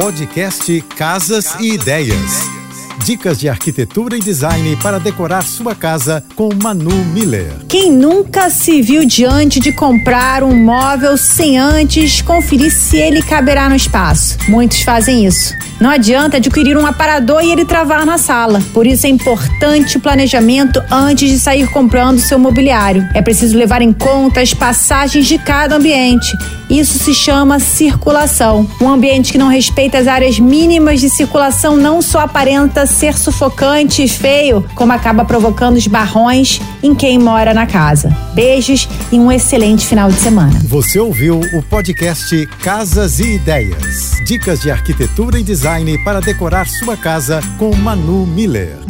Podcast Casas e Ideias. Dicas de arquitetura e design para decorar sua casa com Manu Miller. Quem nunca se viu diante de comprar um móvel sem antes conferir se ele caberá no espaço? Muitos fazem isso. Não adianta adquirir um aparador e ele travar na sala. Por isso é importante o planejamento antes de sair comprando seu mobiliário. É preciso levar em conta as passagens de cada ambiente. Isso se chama circulação. Um ambiente que não respeita as áreas mínimas de circulação não só aparenta ser sufocante e feio, como acaba provocando os barrões em quem mora na casa. Beijos e um excelente final de semana. Você ouviu o podcast Casas e Ideias. Dicas de arquitetura e design para decorar sua casa com Manu Miller.